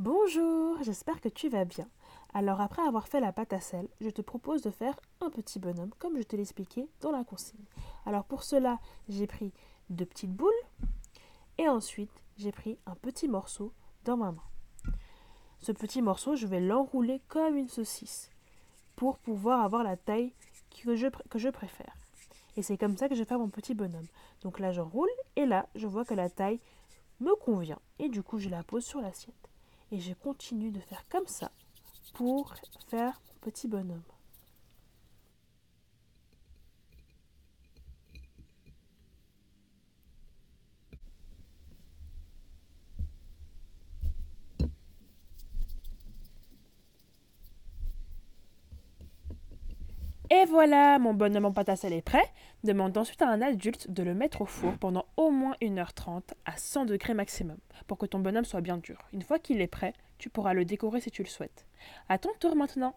Bonjour, j'espère que tu vas bien. Alors après avoir fait la pâte à sel, je te propose de faire un petit bonhomme comme je te l'expliquais dans la consigne. Alors pour cela, j'ai pris deux petites boules et ensuite j'ai pris un petit morceau dans ma main. Ce petit morceau, je vais l'enrouler comme une saucisse pour pouvoir avoir la taille que je, préfère. Et c'est comme ça que je vais faire mon petit bonhomme. Donc là, j'enroule et là, je vois que la taille me convient. Et du coup, je la pose sur l'assiette. Et je continue de faire comme ça pour faire mon petit bonhomme. Et voilà, mon bonhomme en pâte à sel est prêt. Demande ensuite à un adulte de le mettre au four pendant au moins 1h30 à 100 degrés maximum pour que ton bonhomme soit bien dur. Une fois qu'il est prêt, tu pourras le décorer si tu le souhaites. À ton tour maintenant.